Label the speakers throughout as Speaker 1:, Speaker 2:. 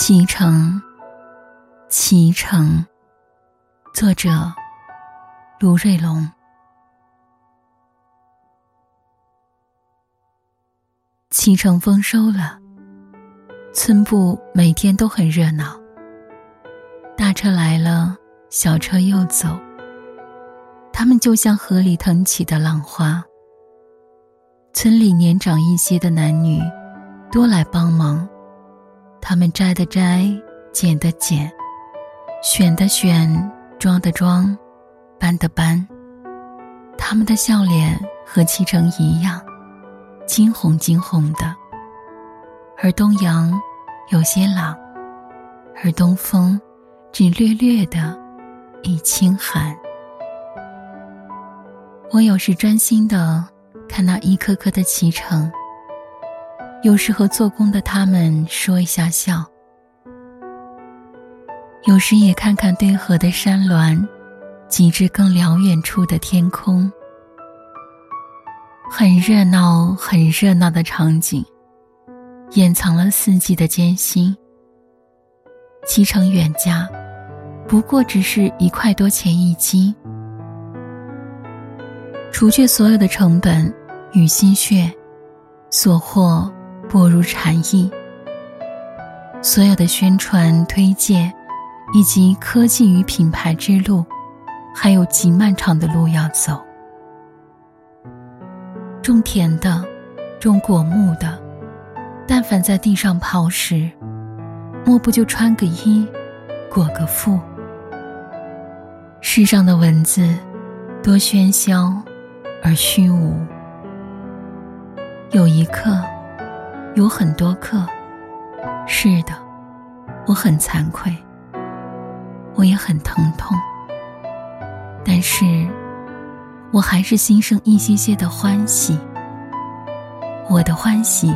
Speaker 1: 启程，启程。作者：卢瑞龙。启程丰收了，村部每天都很热闹。大车来了，小车又走。他们就像河里腾起的浪花。村里年长一些的男女多来帮忙，他们摘的摘，剪的剪，选的选，装的装，搬的搬。他们的笑脸和脐橙一样，金红金红的。而东阳有些冷，而东风只略略的一轻寒。我有时专心的看那一颗颗的脐橙，有时和做工的他们说一下笑，有时也看看对河的山峦，及至更辽远处的天空，很热闹，很热闹的场景，掩藏了四季的艰辛。脐橙远价，不过只是一块多钱一斤。除却所有的成本与心血，所获薄如蝉翼。所有的宣传推荐，以及科技与品牌之路，还有极漫长的路要走。种田的，种果木的，但凡在地上刨食，莫不就穿个衣，裹个腹。世上的文字，多喧嚣。而虚无。有一刻，有很多课。是的，我很惭愧，我也很疼痛。但是，我还是心生一些些的欢喜。我的欢喜，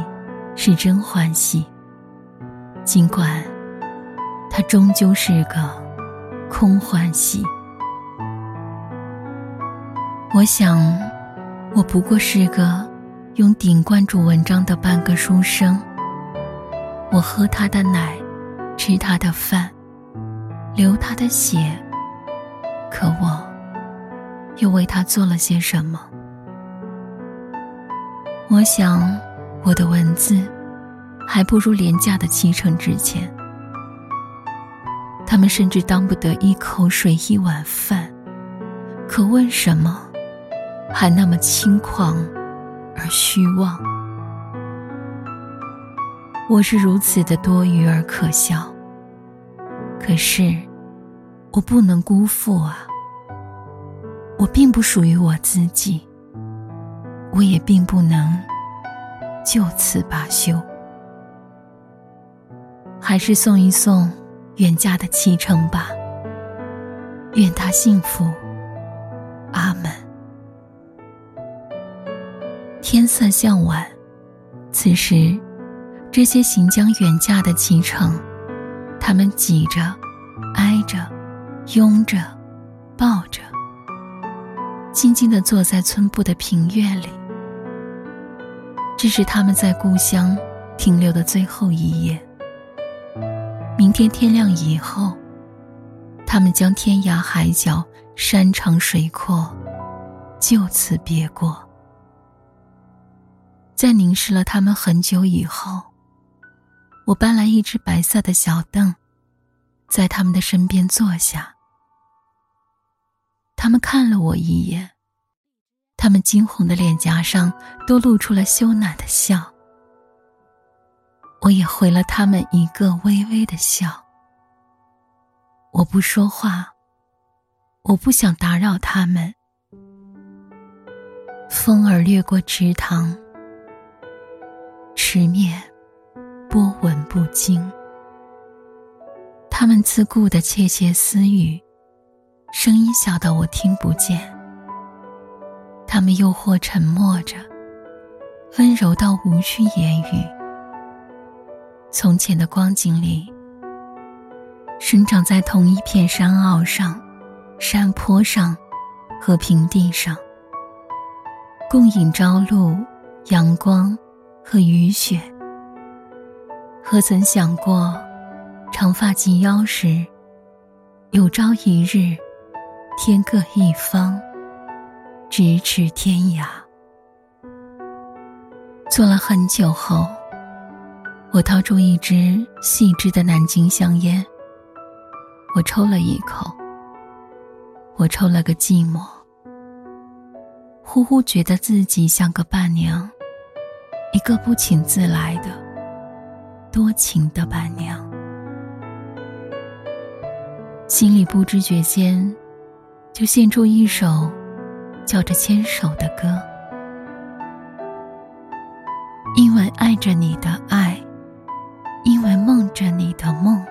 Speaker 1: 是真欢喜。尽管，它终究是个空欢喜。我想。我不过是个用顶灌注文章的半个书生。我喝他的奶，吃他的饭，流他的血。可我，又为他做了些什么？我想，我的文字，还不如廉价的七成值钱。他们甚至当不得一口水一碗饭。可问什么？还那么轻狂而虚妄，我是如此的多余而可笑。可是，我不能辜负啊！我并不属于我自己，我也并不能就此罢休。还是送一送远嫁的启程吧，愿他幸福。阿门。天色向晚，此时，这些行将远嫁的启程，他们挤着、挨着、拥着、抱着，静静地坐在村部的平院里。这是他们在故乡停留的最后一夜。明天天亮以后，他们将天涯海角、山长水阔，就此别过。在凝视了他们很久以后，我搬来一只白色的小凳，在他们的身边坐下。他们看了我一眼，他们惊红的脸颊上都露出了羞赧的笑。我也回了他们一个微微的笑。我不说话，我不想打扰他们。风儿掠过池塘。池面，波纹不惊。他们自顾的窃窃私语，声音小到我听不见。他们又或沉默着，温柔到无需言语。从前的光景里，生长在同一片山坳上、山坡上和平地上，共饮朝露、阳光。和雨雪，何曾想过，长发及腰时，有朝一日，天各一方，咫尺天涯。坐了很久后，我掏出一支细支的南京香烟，我抽了一口，我抽了个寂寞，忽忽觉得自己像个伴娘，一个不请自来的多情的伴娘，心里不知觉间就献出一首叫着《牵手》的歌。因为爱着你的爱，因为梦着你的梦，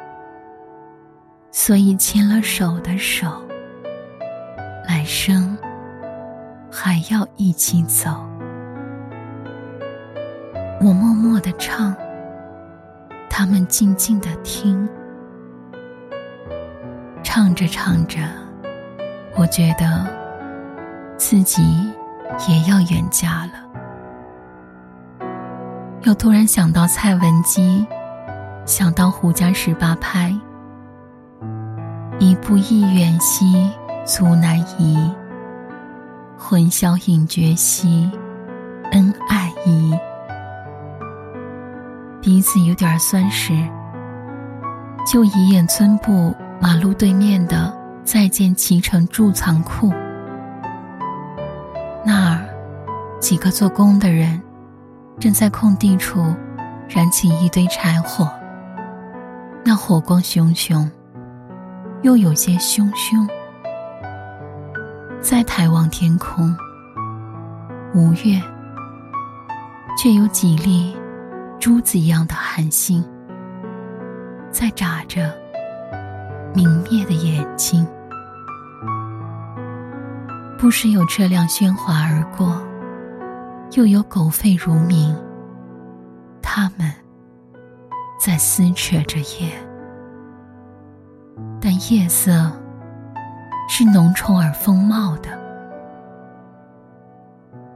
Speaker 1: 所以牵了手的手，来生还要一起走。我默默的唱，他们静静的听，唱着唱着，我觉得自己也要远嫁了。又突然想到蔡文姬，想到胡家十八拍，一步一远兮足难移，魂销影绝兮恩爱移。鼻子有点酸时，就一眼村部马路对面的再见脐橙贮藏库，那儿几个做工的人。正在空地处燃起一堆柴火，那火光熊熊，又有些汹汹。再抬望天空，五月，却有几粒珠子一样的寒星，在眨着明灭的眼睛。不时有车辆喧哗而过。又有狗吠如鸣，他们在撕扯着夜，但夜色是浓稠而丰茂的，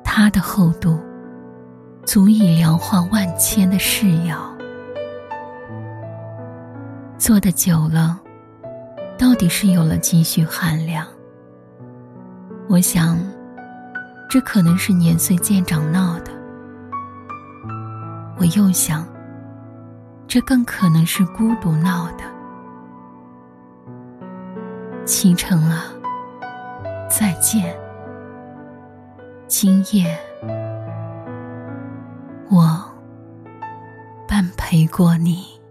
Speaker 1: 它的厚度足以量化万千的誓谣。做的久了，到底是有了几许寒凉。我想。这可能是年岁渐长闹的，我又想，这更可能是孤独闹的。启程啊，再见。今夜，我半陪过你。